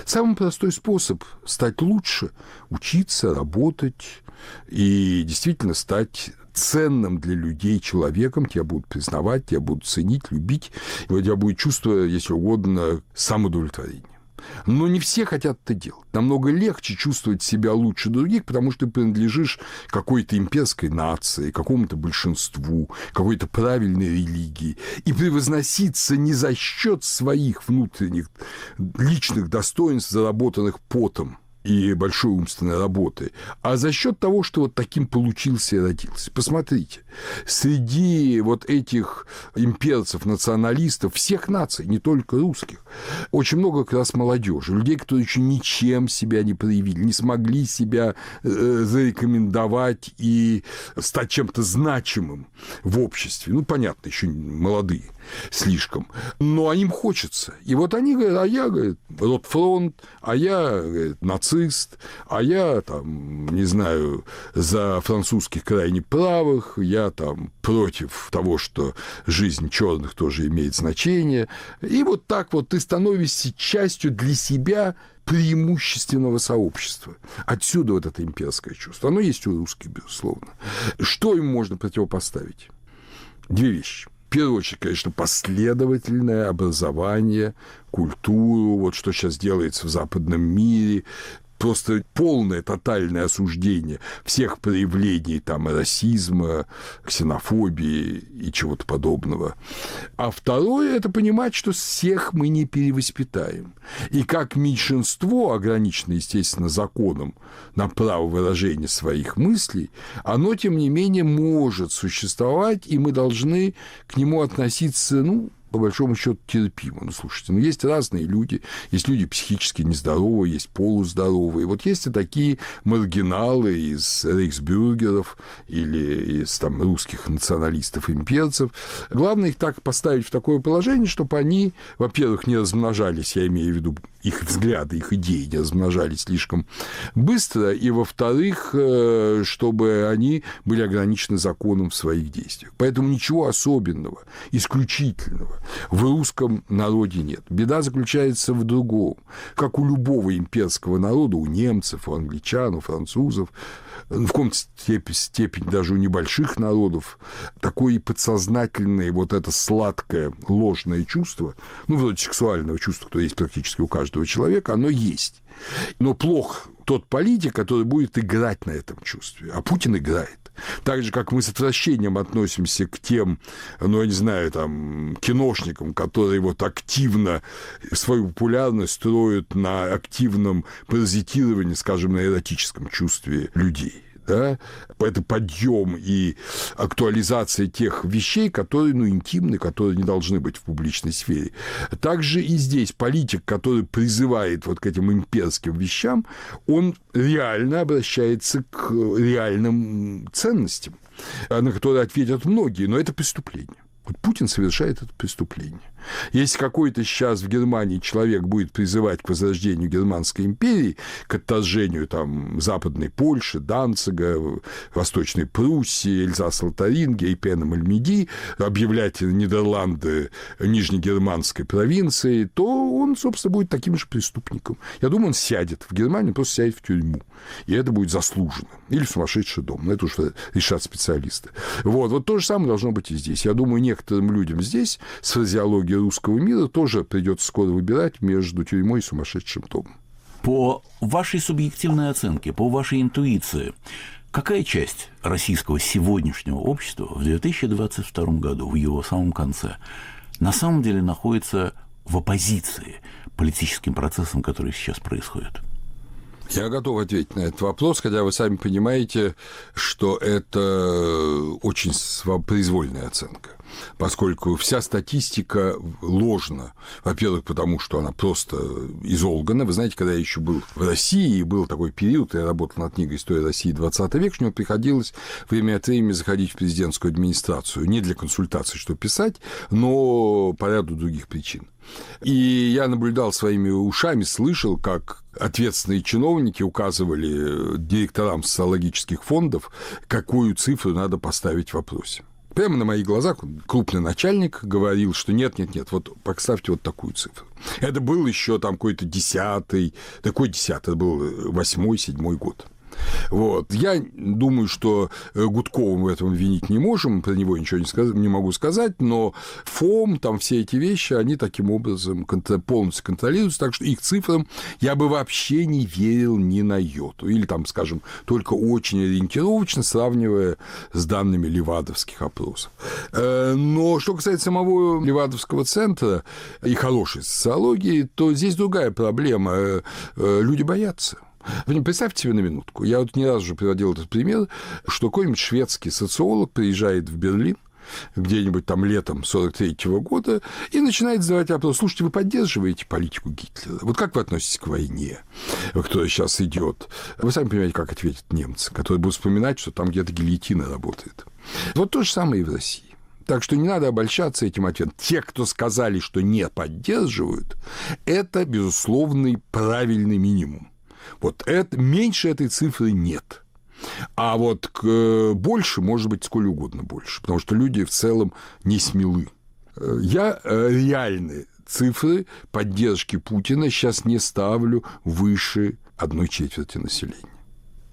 Самый простой способ стать лучше – учиться, работать и действительно стать ценным для людей человеком, тебя будут признавать, тебя будут ценить, любить, и у тебя будет чувство, если угодно, самоудовлетворения. Но не все хотят это делать. Намного легче чувствовать себя лучше других, потому что ты принадлежишь какой-то имперской нации, какому-то большинству, какой-то правильной религии. И превозноситься не за счет своих внутренних личных достоинств, заработанных потом – и большой умственной работы, а за счет того, что вот таким получился и родился. Посмотрите, среди вот этих имперцев, националистов, всех наций, не только русских, очень много как раз молодежи, людей, которые еще ничем себя не проявили, не смогли себя э, зарекомендовать и стать чем-то значимым в обществе. Ну, понятно, еще молодые слишком. Но им хочется. И вот они говорят, а я, говорит, Ротфронт, а я, говорит, нацист, а я, там, не знаю, за французских крайне правых, я там против того, что жизнь черных тоже имеет значение. И вот так вот ты становишься частью для себя преимущественного сообщества. Отсюда вот это имперское чувство. Оно есть у русских, безусловно. Что им можно противопоставить? Две вещи первую очередь, конечно, последовательное образование, культуру, вот что сейчас делается в западном мире, просто полное, тотальное осуждение всех проявлений там расизма, ксенофобии и чего-то подобного. А второе – это понимать, что всех мы не перевоспитаем. И как меньшинство, ограниченное, естественно, законом на право выражения своих мыслей, оно, тем не менее, может существовать, и мы должны к нему относиться, ну, по большому счету терпимо. Ну, слушайте, ну, есть разные люди, есть люди психически нездоровые, есть полуздоровые. Вот есть и такие маргиналы из рейхсбюргеров или из там, русских националистов, имперцев. Главное их так поставить в такое положение, чтобы они, во-первых, не размножались, я имею в виду их взгляды, их идеи не размножались слишком быстро, и, во-вторых, э, чтобы они были ограничены законом в своих действиях. Поэтому ничего особенного, исключительного в русском народе нет. Беда заключается в другом. Как у любого имперского народа, у немцев, у англичан, у французов, в каком-то степени, степени даже у небольших народов, такое подсознательное вот это сладкое ложное чувство, ну, вроде сексуального чувства, которое есть практически у каждого человека, оно есть. Но плох тот политик, который будет играть на этом чувстве. А Путин играет. Так же, как мы с отвращением относимся к тем, ну, я не знаю, там, киношникам, которые вот активно свою популярность строят на активном паразитировании, скажем, на эротическом чувстве людей да, это подъем и актуализация тех вещей, которые, ну, интимны, которые не должны быть в публичной сфере. Также и здесь политик, который призывает вот к этим имперским вещам, он реально обращается к реальным ценностям, на которые ответят многие, но это преступление. Вот Путин совершает это преступление. Если какой-то сейчас в Германии человек будет призывать к возрождению Германской империи, к отторжению там Западной Польши, Данцига, Восточной Пруссии, Эльзас Лотарингия и Пеном Альмеди, объявлять Нидерланды нижнегерманской провинцией, то он, собственно, будет таким же преступником. Я думаю, он сядет в Германии, просто сядет в тюрьму. И это будет заслуженно. Или в сумасшедший дом. Но это уже решат специалисты. Вот. Вот то же самое должно быть и здесь. Я думаю, не некоторым людям здесь с фразеологией русского мира тоже придется скоро выбирать между тюрьмой и сумасшедшим домом. По вашей субъективной оценке, по вашей интуиции, какая часть российского сегодняшнего общества в 2022 году, в его самом конце, на самом деле находится в оппозиции политическим процессам, которые сейчас происходят? Я готов ответить на этот вопрос, хотя вы сами понимаете, что это очень произвольная оценка поскольку вся статистика ложна. Во-первых, потому что она просто изолгана. Вы знаете, когда я еще был в России, был такой период, я работал над книгой «История России 20 век», мне приходилось время от времени заходить в президентскую администрацию. Не для консультаций, что писать, но по ряду других причин. И я наблюдал своими ушами, слышал, как ответственные чиновники указывали директорам социологических фондов, какую цифру надо поставить в вопросе. Прямо на моих глазах крупный начальник говорил, что нет, нет, нет, вот поставьте вот такую цифру. Это был еще там какой-то десятый, такой десятый, это был восьмой, седьмой год. Вот. Я думаю, что э, Гудкова мы в этом винить не можем, про него ничего не, сказ... не могу сказать, но ФОМ, там все эти вещи, они таким образом полностью контролируются, так что их цифрам я бы вообще не верил ни на йоту. Или там, скажем, только очень ориентировочно, сравнивая с данными левадовских опросов. Э, но что касается самого Левадовского центра и хорошей социологии, то здесь другая проблема. Э, люди боятся. Представьте себе на минутку, я вот не раз уже приводил этот пример, что какой-нибудь шведский социолог приезжает в Берлин, где-нибудь там летом 43 -го года и начинает задавать вопрос, слушайте, вы поддерживаете политику Гитлера? Вот как вы относитесь к войне, которая сейчас идет? Вы сами понимаете, как ответят немцы, которые будут вспоминать, что там где-то гильотина работает. Вот то же самое и в России. Так что не надо обольщаться этим ответом. Те, кто сказали, что не поддерживают, это, безусловный правильный минимум. Вот это, меньше этой цифры нет. А вот к, больше может быть сколь угодно больше, потому что люди в целом не смелы. Я э, реальные цифры поддержки Путина сейчас не ставлю выше одной четверти населения.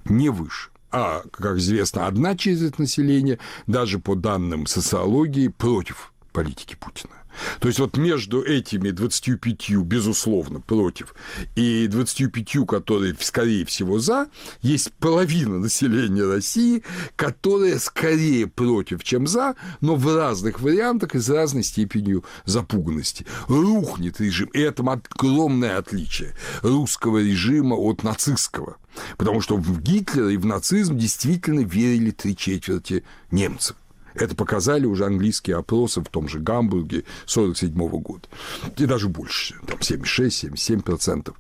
Не выше. А, как известно, одна четверть населения, даже по данным социологии, против политики Путина. То есть вот между этими 25, безусловно, против, и 25, которые, скорее всего, за, есть половина населения России, которая скорее против, чем за, но в разных вариантах и с разной степенью запуганности. Рухнет режим. И это огромное отличие русского режима от нацистского. Потому что в Гитлера и в нацизм действительно верили три четверти немцев. Это показали уже английские опросы в том же Гамбурге 1947 года. И даже больше, там 76-77%.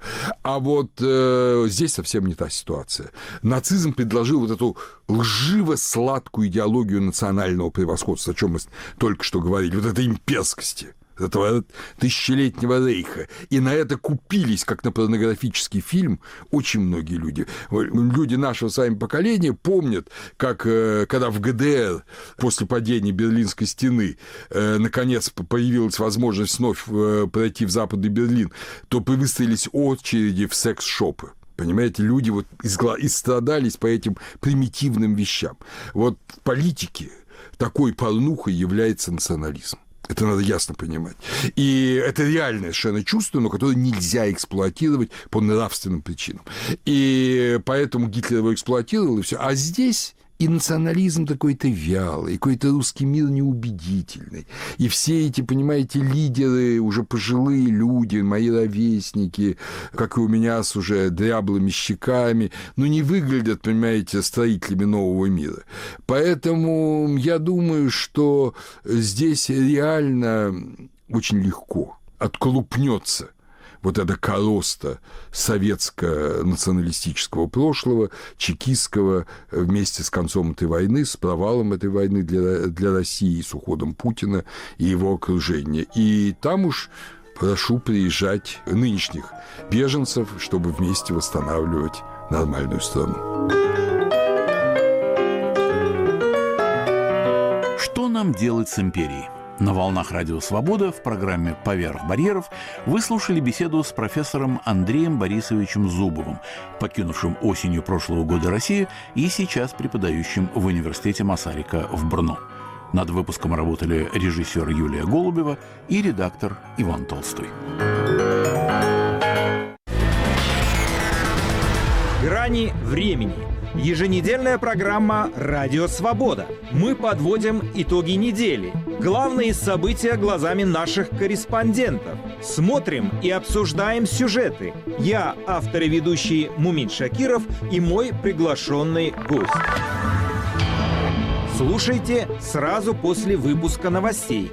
А вот э, здесь совсем не та ситуация. Нацизм предложил вот эту лживо-сладкую идеологию национального превосходства, о чем мы только что говорили, вот этой имперскости – этого тысячелетнего рейха. И на это купились, как на порнографический фильм, очень многие люди. Люди нашего с вами поколения помнят, как э, когда в ГДР после падения Берлинской стены э, наконец появилась возможность вновь э, пройти в Западный Берлин, то выстроились очереди в секс-шопы. Понимаете, люди вот истрадались по этим примитивным вещам. Вот политики такой порнухой является национализм. Это надо ясно понимать. И это реальное совершенно чувство, но которое нельзя эксплуатировать по нравственным причинам. И поэтому Гитлер его эксплуатировал, и все. А здесь и национализм такой-то вялый, какой-то русский мир неубедительный. И все эти, понимаете, лидеры, уже пожилые люди, мои ровесники, как и у меня с уже дряблыми щеками, ну, не выглядят, понимаете, строителями нового мира. Поэтому я думаю, что здесь реально очень легко отколупнется – вот эта короста советско-националистического прошлого, чекистского, вместе с концом этой войны, с провалом этой войны для, для России, с уходом Путина и его окружения. И там уж прошу приезжать нынешних беженцев, чтобы вместе восстанавливать нормальную страну. Что нам делать с империей? На волнах Радио Свобода в программе «Поверх барьеров» вы слушали беседу с профессором Андреем Борисовичем Зубовым, покинувшим осенью прошлого года Россию и сейчас преподающим в университете Масарика в Брно. Над выпуском работали режиссер Юлия Голубева и редактор Иван Толстой. Грани времени. Еженедельная программа «Радио Свобода». Мы подводим итоги недели. Главные события глазами наших корреспондентов. Смотрим и обсуждаем сюжеты. Я, автор и ведущий Мумин Шакиров и мой приглашенный гость. Слушайте сразу после выпуска новостей.